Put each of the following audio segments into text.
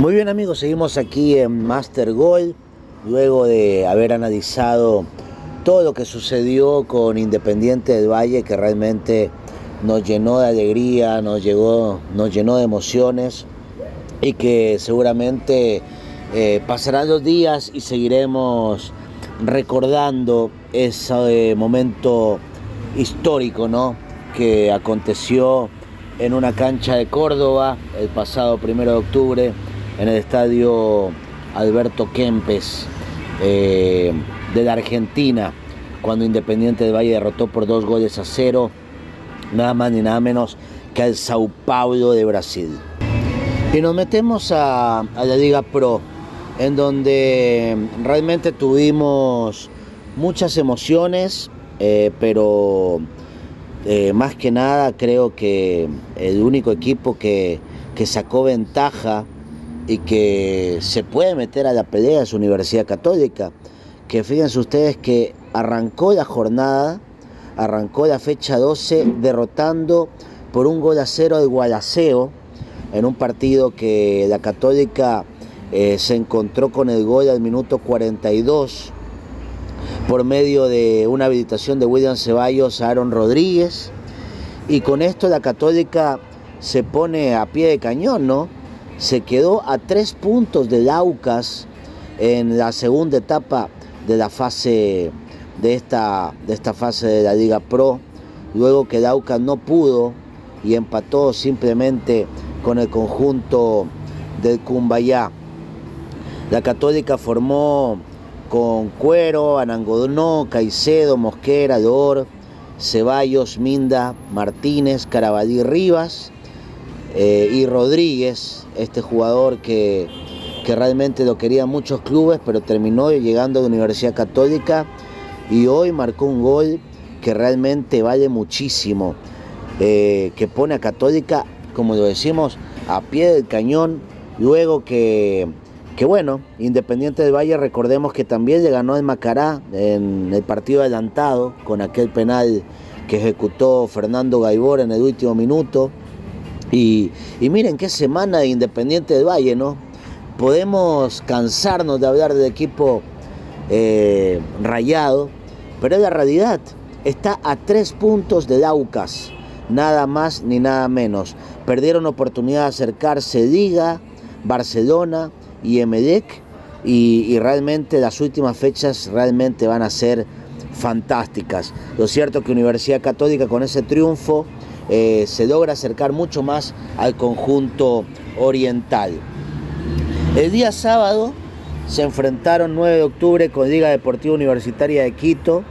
Muy bien amigos, seguimos aquí en Master Gold, luego de haber analizado todo lo que sucedió con Independiente del Valle, que realmente nos llenó de alegría, nos, llegó, nos llenó de emociones y que seguramente eh, pasarán los días y seguiremos recordando ese momento histórico ¿no? que aconteció en una cancha de Córdoba el pasado primero de octubre en el estadio Alberto Kempes eh, de la Argentina, cuando Independiente del Valle derrotó por dos goles a cero, nada más ni nada menos que al Sao Paulo de Brasil. Y nos metemos a, la Liga Pro, en donde realmente tuvimos muchas emociones, eh, pero eh, más que nada creo que el único equipo que, que sacó ventaja y que se puede meter a la pelea es Universidad Católica, que fíjense ustedes que arrancó la jornada, arrancó la fecha 12 derrotando por un gol a cero al Gualaceo en un partido que la Católica eh, se encontró con el gol al minuto 42 por medio de una habilitación de William Ceballos a Aaron Rodríguez y con esto la Católica se pone a pie de cañón, ¿no? Se quedó a tres puntos de Aucas en la segunda etapa de la fase de esta, de esta fase de la Liga Pro, luego que Aucas no pudo y empató simplemente con el conjunto del Cumbayá. La Católica formó con Cuero, Anangodonó, Caicedo, Mosquera, Dor, Ceballos, Minda, Martínez, Carabalí Rivas eh, y Rodríguez, este jugador que, que realmente lo querían muchos clubes, pero terminó llegando a la Universidad Católica y hoy marcó un gol que realmente vale muchísimo, eh, que pone a Católica como lo decimos, a pie del cañón, luego que, que bueno, Independiente del Valle, recordemos que también le ganó el Macará en el partido adelantado con aquel penal que ejecutó Fernando Gaibor en el último minuto. Y, miren qué semana de Independiente del Valle, ¿no? Podemos cansarnos de hablar del equipo eh, rayado, pero es la realidad. Está a tres puntos de Aucas nada más ni nada menos. Perdieron oportunidad de acercarse Liga, Barcelona y Emelec y, realmente las últimas fechas realmente van a ser fantásticas. Lo cierto que Universidad Católica con ese triunfo eh, se logra acercar mucho más al conjunto oriental. El día sábado se enfrentaron 9 de octubre con Liga Deportiva Universitaria de Quito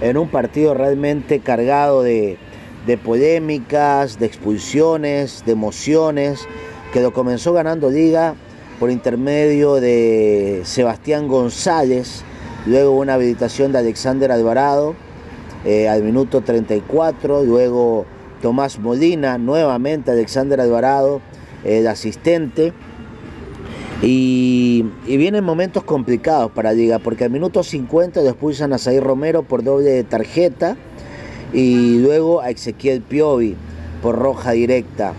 en un partido realmente cargado de, polémicas, de expulsiones, de emociones, que lo comenzó ganando Liga por intermedio de Sebastián González, luego una habilitación de Alexander Alvarado eh, al minuto 34, luego Tomás Molina, nuevamente Alexander Alvarado, el asistente. Y, vienen momentos complicados para Liga, porque al minuto 50 lo expulsan a Zair Romero por doble tarjeta y luego a Ezequiel Piovi por roja directa.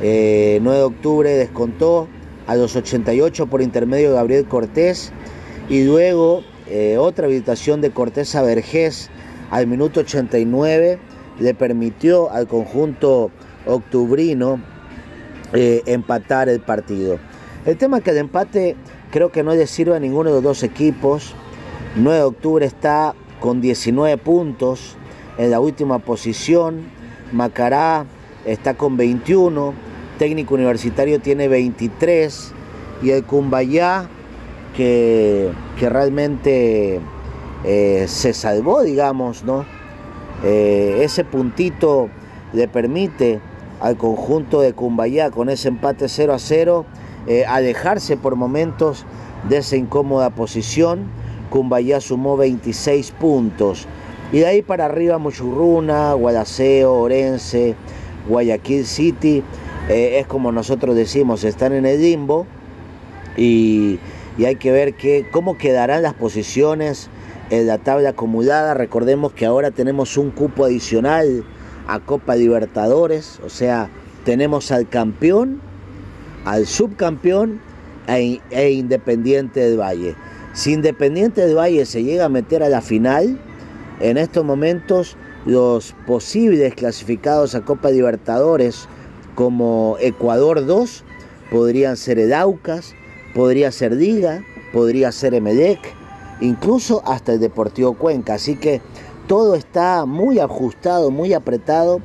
9 eh, de octubre descontó a los 88 por intermedio de Gabriel Cortés y luego eh, otra habilitación de Cortés a Vergés al minuto 89 le permitió al conjunto octubrino eh, empatar el partido. El tema es que el empate creo que no le sirve a ninguno de los dos equipos. 9 de octubre está con 19 puntos, en la última posición. Macará está con 21. Técnico Universitario tiene 23. Y el Cumbayá, que, que realmente eh, se salvó, digamos, ¿no? Eh, ese puntito le permite al conjunto de Cumbayá con ese empate 0 a 0 eh, alejarse por momentos de esa incómoda posición. Cumbayá sumó 26 puntos. Y de ahí para arriba Muchurruna, Guadaseo, Orense, Guayaquil City, eh, es como nosotros decimos, están en el limbo y, hay que ver cómo quedarán las posiciones en la tabla acumulada. Recordemos que ahora tenemos un cupo adicional a Copa Libertadores, o sea, tenemos al campeón, al subcampeón e, e Independiente del Valle. Si Independiente del Valle se llega a meter a la final, en estos momentos los posibles clasificados a Copa Libertadores como Ecuador 2 podrían ser Edaucas, podría ser Diga, podría ser Emelec, incluso hasta el Deportivo Cuenca. Así que todo está muy ajustado, muy apretado.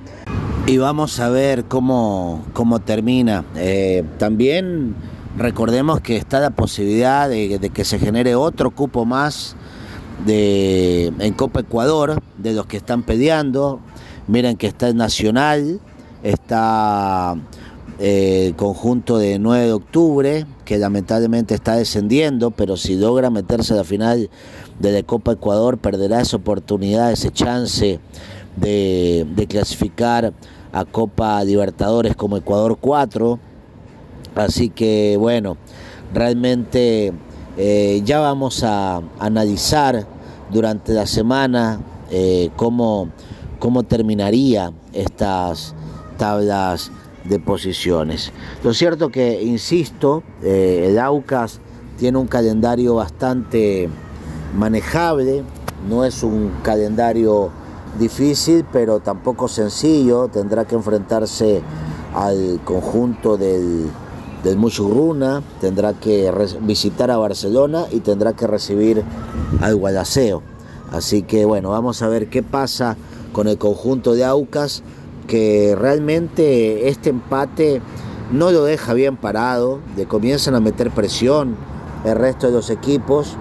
Y vamos a ver cómo, cómo termina. Eh, también recordemos que está la posibilidad de, que se genere otro cupo más de, en Copa Ecuador, de los que están peleando. Miren que está el Nacional, está el conjunto de 9 de octubre, que lamentablemente está descendiendo, pero si logra meterse a la final de la Copa Ecuador, perderá esa oportunidad, ese chance de, clasificar a Copa Libertadores como Ecuador 4. Así que bueno, realmente eh, ya vamos a analizar durante la semana eh, cómo, cómo terminaría estas tablas de posiciones. Lo cierto que, insisto, eh, el Aucas tiene un calendario bastante manejable, no es un calendario difícil, pero tampoco sencillo, tendrá que enfrentarse al conjunto del del Muchurruna, tendrá que visitar a Barcelona y tendrá que recibir al Guadaseo. Así que bueno, vamos a ver qué pasa con el conjunto de Aucas, que realmente este empate no lo deja bien parado, le comienzan a meter presión el resto de los equipos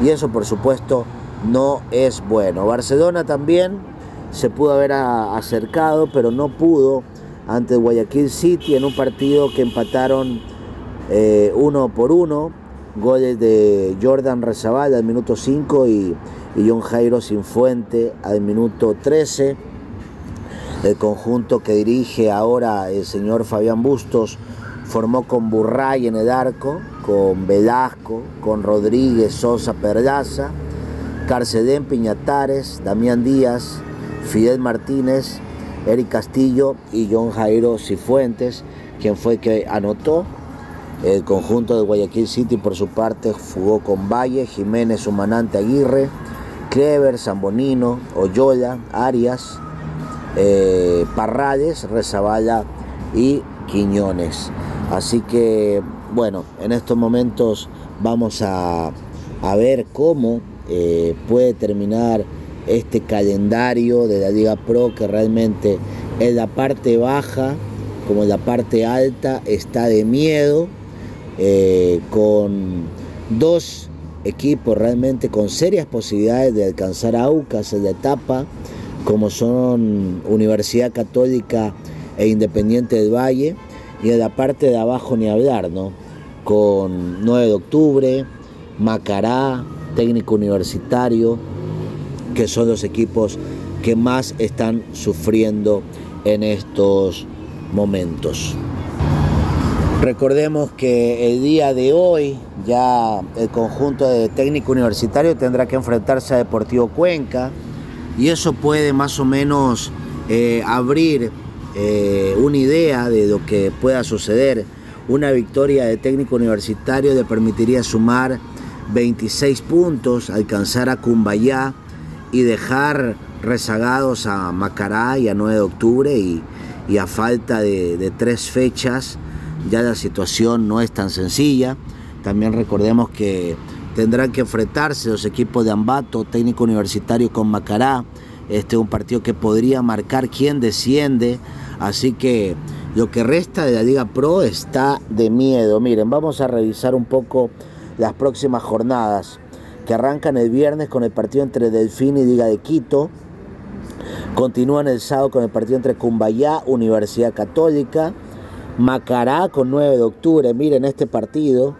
y eso por supuesto no es bueno. Barcelona también se pudo haber acercado, pero no pudo ante Guayaquil City en un partido que empataron eh, uno por uno. Goles de Jordan Rezabal al minuto 5 y, y John Jairo Sinfuente al minuto 13. El conjunto que dirige ahora el señor Fabián Bustos formó con Burray en el arco, con Velasco, con Rodríguez, Sosa, Perdaza, Carcedén, Piñatares, Damián Díaz, Fidel Martínez, Eric Castillo y John Jairo Cifuentes, quien fue que anotó. El conjunto de Guayaquil City por su parte jugó con Valle, Jiménez, Humanante, Aguirre, Clever, Zambonino, Oyola, Arias, eh, Parrales, Rezabala y Quiñones. Así que, bueno, en estos momentos vamos a, ver cómo eh, puede terminar este calendario de la Liga Pro que realmente en la parte baja como en la parte alta está de miedo eh, con dos equipos realmente con serias posibilidades de alcanzar a Aucas en la etapa como son Universidad Católica e Independiente del Valle y en la parte de abajo ni hablar, ¿no? Con 9 de octubre, Macará, técnico universitario, que son los equipos que más están sufriendo en estos momentos. Recordemos que el día de hoy ya el conjunto de técnico universitario tendrá que enfrentarse a Deportivo Cuenca y eso puede más o menos eh, abrir eh, una idea de lo que pueda suceder. Una victoria de técnico universitario le permitiría sumar 26 puntos, alcanzar a Cumbayá y dejar rezagados a Macará y a 9 de octubre y, a falta de, tres fechas ya la situación no es tan sencilla. También recordemos que tendrán que enfrentarse los equipos de Ambato, técnico universitario con Macará. Este es un partido que podría marcar quién desciende. Así que lo que resta de la Liga Pro está de miedo. Miren, vamos a revisar un poco las próximas jornadas que arrancan el viernes con el partido entre Delfín y Liga de Quito. Continúan el sábado con el partido entre Cumbayá, Universidad Católica. Macará con 9 de octubre. Miren este partido.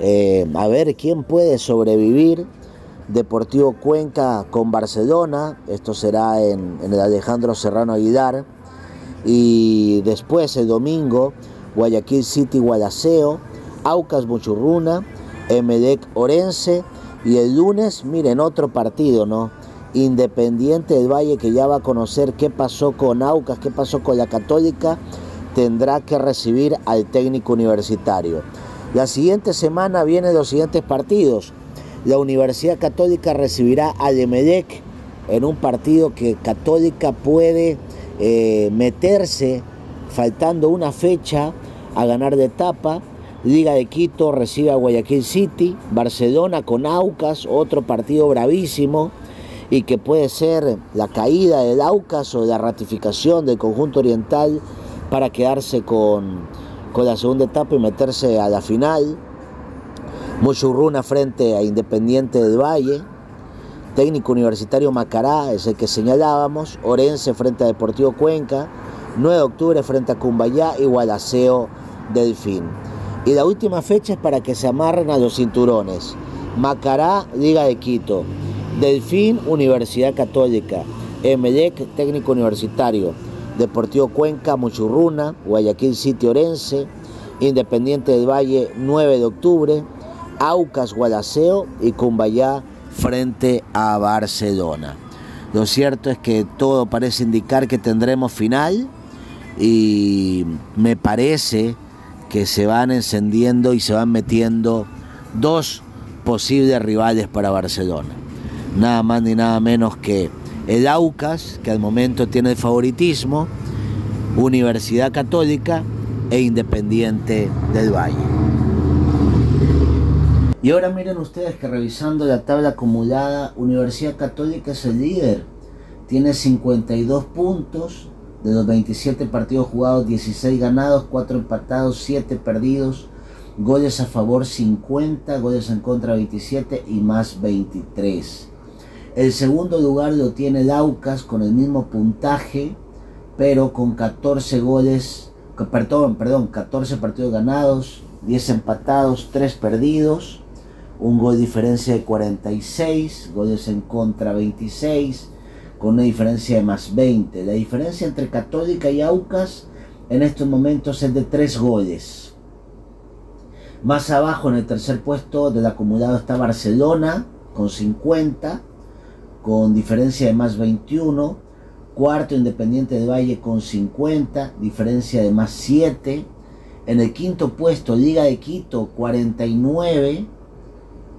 Eh, a ver quién puede sobrevivir. Deportivo Cuenca con Barcelona. Esto será en, el Alejandro Serrano Aguilar. Y después el domingo, Guayaquil City Guadaseo, Aucas Muchurruna, Emelec Orense y el lunes, miren, otro partido, ¿no? Independiente del Valle que ya va a conocer qué pasó con Aucas, qué pasó con la Católica, tendrá que recibir al técnico universitario. La siguiente semana vienen los siguientes partidos. La Universidad Católica recibirá a Emelec en un partido que Católica puede eh, meterse faltando una fecha a ganar de etapa. Liga de Quito recibe a Guayaquil City, Barcelona con Aucas, otro partido bravísimo y que puede ser la caída del Aucas o la ratificación del conjunto oriental para quedarse con, con la segunda etapa y meterse a la final. Muchurruna frente a Independiente del Valle. Técnico Universitario Macará es el que señalábamos. Orense frente a Deportivo Cuenca. 9 de octubre frente a Cumbayá y Gualaceo Delfín. Y la última fecha es para que se amarren a los cinturones. Macará, Liga de Quito. Delfín, Universidad Católica. Emelec, Técnico Universitario. Deportivo Cuenca, Muchurruna. Guayaquil City, Orense. Independiente del Valle, 9 de octubre. Aucas, Gualaceo y Cumbayá frente a Barcelona. Lo cierto es que todo parece indicar que tendremos final y me parece que se van encendiendo y se van metiendo dos posibles rivales para Barcelona. Nada más ni nada menos que el Aucas, que al momento tiene el favoritismo, Universidad Católica e Independiente del Valle. Y ahora miren ustedes que revisando la tabla acumulada, Universidad Católica es el líder. Tiene 52 puntos, de los 27 partidos jugados, 16 ganados, 4 empatados, 7 perdidos, goles a favor 50, goles en contra 27 y más 23. El segundo lugar lo tiene Laucas con el mismo puntaje, pero con 14 goles, perdón, perdón, 14 partidos ganados, 10 empatados, 3 perdidos, un gol diferencia de 46, goles en contra 26, con una diferencia de más 20. La diferencia entre Católica y Aucas en estos momentos es de 3 goles. Más abajo en el tercer puesto del acumulado está Barcelona con 50, con diferencia de más 21. Cuarto Independiente de Valle con 50, diferencia de más 7. En el quinto puesto Liga de Quito 49,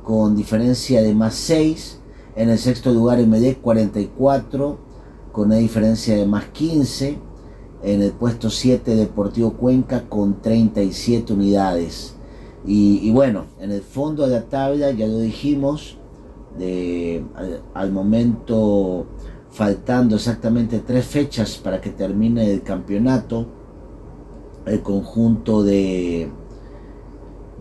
con diferencia de más 6. En el sexto lugar MD 44 con una diferencia de más 15. En el puesto 7 Deportivo Cuenca con 37 unidades. Y, bueno, en el fondo de la tabla ya lo dijimos, de, al, momento faltando exactamente tres fechas para que termine el campeonato, el conjunto de,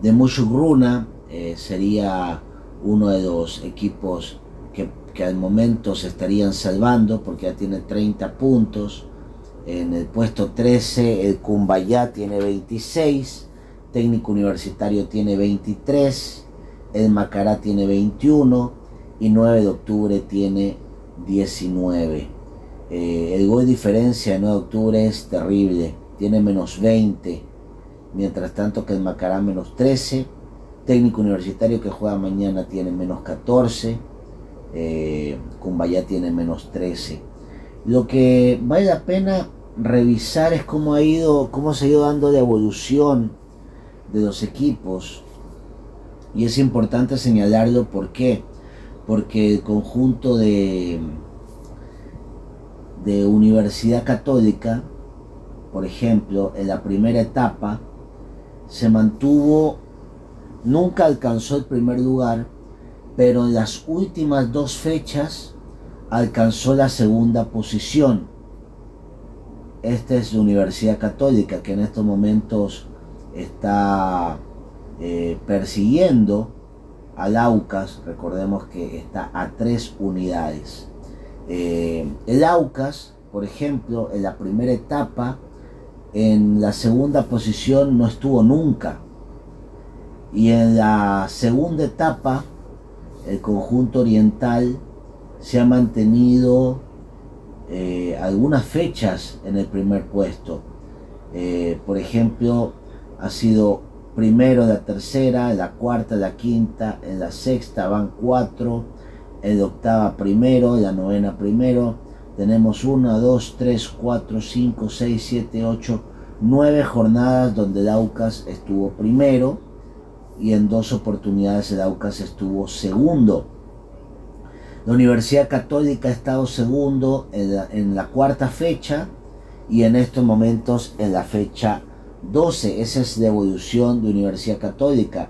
de Mushugruna eh, sería uno de los equipos que, al momento se estarían salvando porque ya tiene 30 puntos. En el puesto 13 el Cumbayá tiene 26, Técnico Universitario tiene 23, el Macará tiene 21 y 9 de octubre tiene 19. Eh, el gol de diferencia de 9 de octubre es terrible, tiene menos 20, mientras tanto que el Macará menos 13, Técnico Universitario que juega mañana tiene menos 14 eh, tiene menos 13. Lo que vale la pena revisar es cómo ha ido, cómo se ha ido dando la evolución de los equipos. Y es importante señalarlo ¿por qué? Porque el conjunto de, Universidad Católica, por ejemplo, en la primera etapa, se mantuvo, nunca alcanzó el primer lugar, pero en las últimas dos fechas alcanzó la segunda posición. Esta es la Universidad Católica que en estos momentos está eh, persiguiendo Aucas. Recordemos que está a tres unidades. Eh, el Aucas, por ejemplo, en la primera etapa, en la segunda posición no estuvo nunca. Y en la segunda etapa el conjunto oriental se ha mantenido eh, algunas fechas en el primer puesto. Eh, por ejemplo, ha sido primero la tercera, la cuarta, la quinta, en la sexta van cuatro, en la octava primero, en la novena primero. Tenemos una, dos, tres, cuatro, cinco, seis, siete, ocho, nueve jornadas donde el Aucas estuvo primero y en dos oportunidades el Aucas estuvo segundo. La Universidad Católica ha estado segundo en la, cuarta fecha y en estos momentos en la fecha 12. Esa es la evolución de Universidad Católica.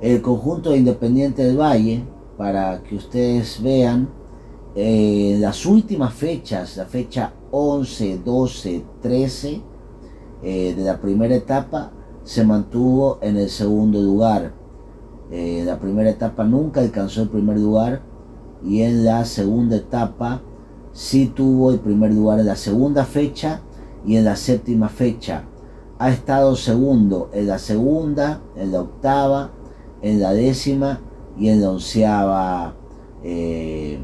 El conjunto de Independiente del Valle, para que ustedes vean, eh, las últimas fechas, la fecha 11, 12, 13 de la primera etapa, se mantuvo en el segundo lugar. Eh, la primera etapa nunca alcanzó el primer lugar y en la segunda etapa sí tuvo el primer lugar en la segunda fecha y en la séptima fecha. Ha estado segundo en la segunda, en la octava, en la décima y en la onceava eh,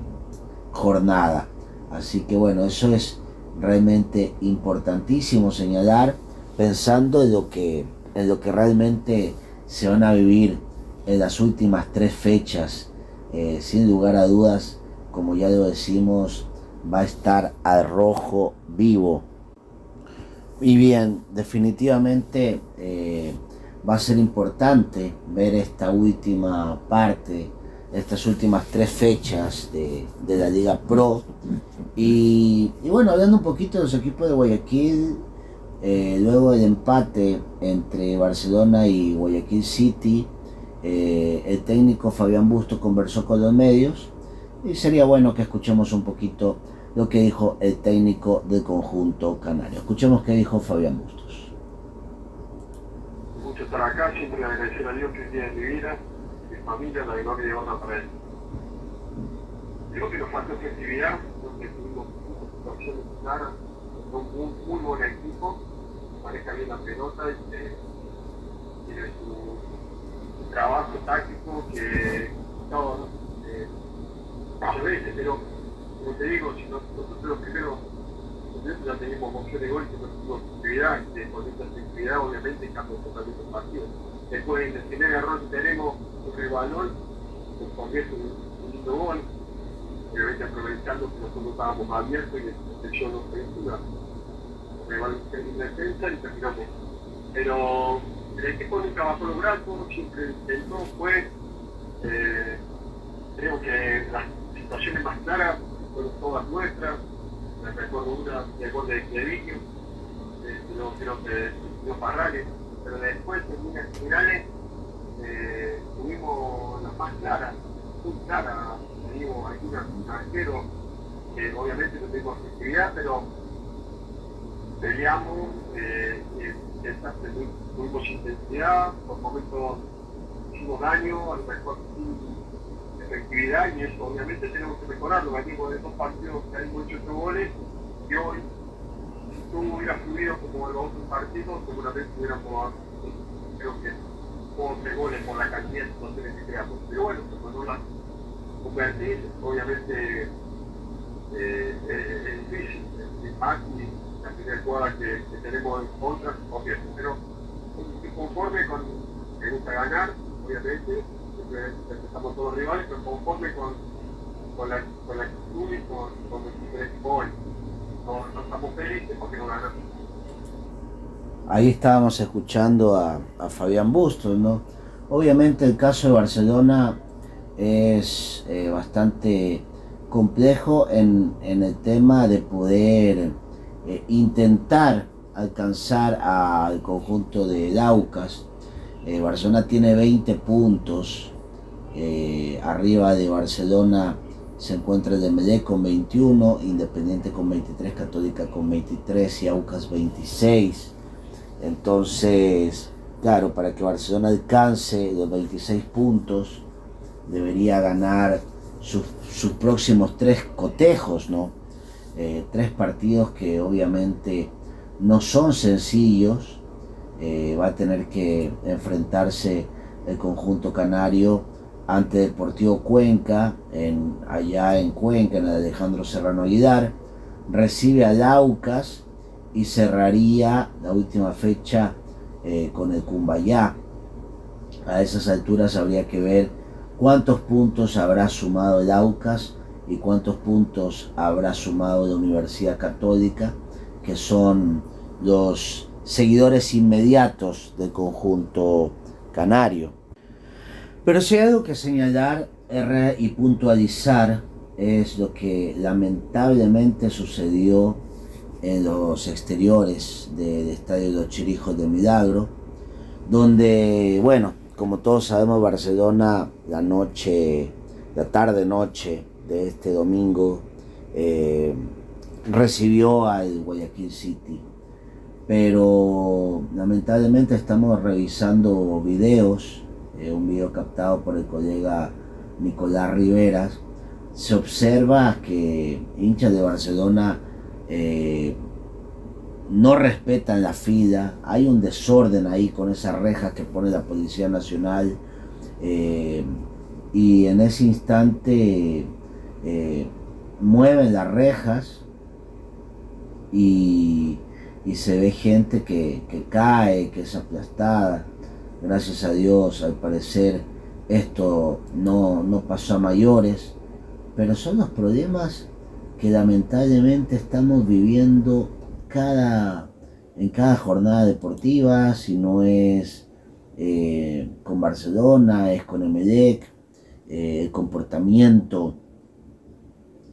jornada. Así que bueno, eso es realmente importantísimo señalar pensando en lo que en lo que realmente se van a vivir en las últimas tres fechas, eh, sin lugar a dudas, como ya lo decimos, va a estar al rojo vivo. Y bien, definitivamente eh, va a ser importante ver esta última parte, estas últimas tres fechas de, la Liga Pro. Y, y, bueno, hablando un poquito de los equipos de Guayaquil, eh, luego del empate entre Barcelona y Guayaquil City, eh, el técnico Fabián Busto conversó con los medios y sería bueno que escuchemos un poquito lo que dijo el técnico del conjunto canario. Escuchemos qué dijo Fabián Bustos. Mucho estar acá, siempre agradecer a Dios que de mi vida, mi familia, la gloria de honra para él. Creo que nos falta efectividad, porque tuvimos situaciones claras un muy, buen equipo, maneja bien la pelota y tiene su, trabajo táctico que no, eh, muchas veces, pero como te digo, si nosotros los primeros ya tenemos opción de gol que no tuvimos actividad, y con esta actividad obviamente cambia totalmente el partido. Después del primer error tenemos sobre el balón, nos convierte un, un lindo gol, obviamente aprovechando que nosotros estábamos abiertos y la protección ofensiva igual en defensa y terminamos. Pero el equipo nunca bajó los brazos, siempre intentó, fue. Eh, creo que las situaciones más claras fueron todas nuestras. Me recuerdo una de gol de Cleviño, eh, creo, que no Parrales, pero después en líneas finales eh, tuvimos las más claras, muy claras, teníamos algunos arqueros que obviamente no tuvimos efectividad, pero peleamos, eh, tuvimos intensidad, por momentos hicimos daño, a lo mejor sin efectividad y eso obviamente tenemos que mejorarlo. Venimos de dos partidos que hay muchos goles y hoy, si tú hubieras fluido como los otros partidos, seguramente hubiéramos, creo que, 11 goles por la cantidad de situaciones que creamos. Pero bueno, cuando las convertís, obviamente eh, es difícil, es más la primera jugada que, que, tenemos en contra, obviamente, pero conforme con, me gusta ganar, obviamente, empezamos todos los rivales, pero conforme con, con, la, con la actitud y con, con el equipo. Ahí estábamos escuchando a, a Fabián Bustos, ¿no? Obviamente el caso de Barcelona es eh, bastante complejo en, en, el tema de poder eh, intentar alcanzar al conjunto de Daucas. Eh, Barcelona tiene 20 puntos. Arriba de Barcelona se encuentra el Dembélé con 21, Independiente con 23, Católica con 23 y Aucas 26. Entonces, claro, para que Barcelona alcance los 26 puntos, debería ganar sus, sus próximos tres cotejos, ¿no? Eh, tres partidos que obviamente no son sencillos. Eh, va a tener que enfrentarse el conjunto canario ante Deportivo Cuenca, en, allá en Cuenca, en Alejandro Serrano Aguilar. Recibe a Laucas y cerraría la última fecha eh, con el Cumbayá. A esas alturas habría que ver cuántos puntos habrá sumado el Aucas y cuántos puntos habrá sumado la Universidad Católica, que son los seguidores inmediatos del conjunto canario. Pero si hay algo que señalar y puntualizar es lo que lamentablemente sucedió en los exteriores del Estadio de los Chirijos de Milagro, donde, bueno, como todos sabemos, Barcelona la noche, la tarde-noche de este domingo, eh, recibió al Guayaquil City. Pero lamentablemente estamos revisando videos, eh, un video captado por el colega Nicolás Riveras, se observa que hinchas de Barcelona eh, no respetan la fila, hay un desorden ahí con esas rejas que pone la Policía Nacional eh, y en ese instante mueven las rejas y, se ve gente que cae, que es aplastada. Gracias a Dios, al parecer, esto no, no pasó a mayores, pero son los problemas que lamentablemente estamos viviendo cada, en cada jornada deportiva, si no es eh, con Barcelona, es con Emelec, eh, el comportamiento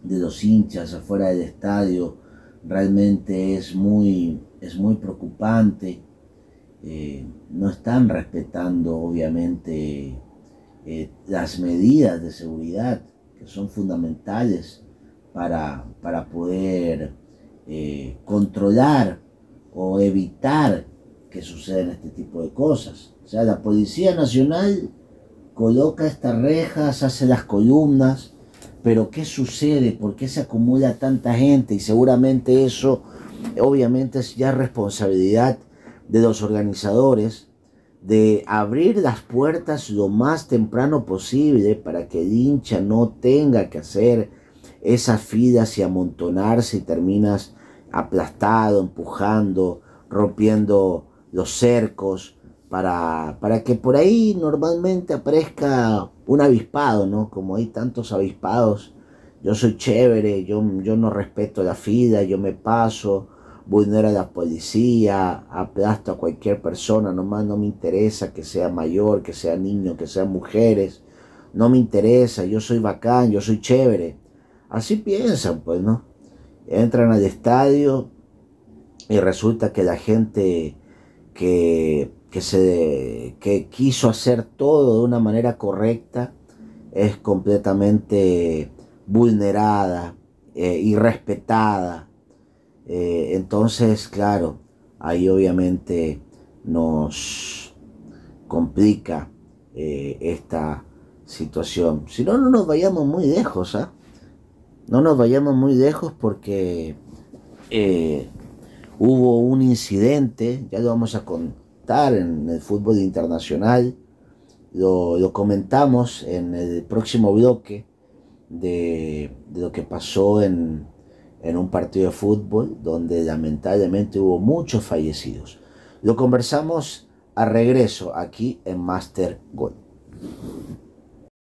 de los hinchas afuera del estadio realmente es muy, es muy preocupante. Eh, no están respetando obviamente las medidas de seguridad que son fundamentales para, para poder eh, controlar o evitar que sucedan este tipo de cosas. O sea, la Policía Nacional coloca estas rejas, hace las columnas, pero ¿qué sucede? ¿Por qué se acumula tanta gente? Y seguramente eso, obviamente, es ya responsabilidad de los organizadores de abrir las puertas lo más temprano posible para que el hincha no tenga que hacer esas filas y amontonarse y terminas aplastado, empujando, rompiendo los cercos, para, para que por ahí normalmente aparezca un avispado, ¿no? Como hay tantos avispados, yo soy chévere, yo, yo no respeto la fila, yo me paso, vulnero a la policía, aplasto a cualquier persona, nomás no me interesa que sea mayor, que sea niño, que sean mujeres, no me interesa, yo soy bacán, yo soy chévere. Así piensan, pues, ¿no? Entran al estadio y resulta que la gente que, que, se, que quiso hacer todo de una manera correcta es completamente vulnerada, eh, irrespetada, eh, entonces, claro, ahí obviamente nos complica eh, esta situación. Si no, no nos vayamos muy lejos, ¿ah? No nos vayamos muy lejos porque eh, hubo un incidente, ya lo vamos a contar en el fútbol internacional, lo, comentamos en el próximo bloque de lo que pasó en, en un partido de fútbol donde lamentablemente hubo muchos fallecidos. Lo conversamos a regreso aquí en Master Gold.